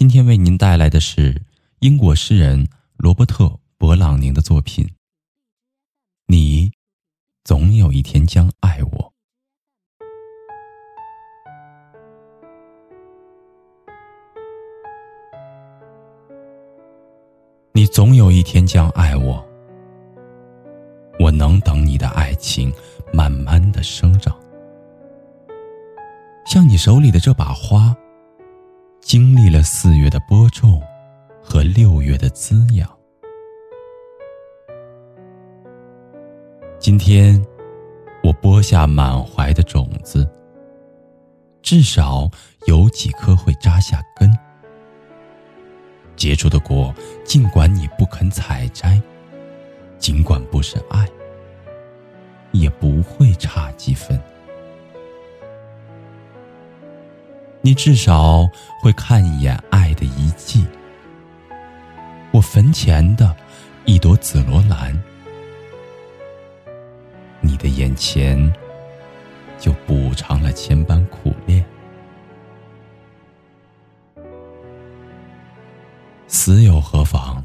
今天为您带来的是英国诗人罗伯特·勃朗宁的作品。你总有一天将爱我。你总有一天将爱我。我能等你的爱情慢慢的生长，像你手里的这把花。经历了四月的播种和六月的滋养，今天我播下满怀的种子，至少有几颗会扎下根，结出的果，尽管你不肯采摘，尽管不是爱，也不会差几分。你至少会看一眼爱的遗迹，我坟前的一朵紫罗兰，你的眼前就补偿了千般苦恋。死又何妨？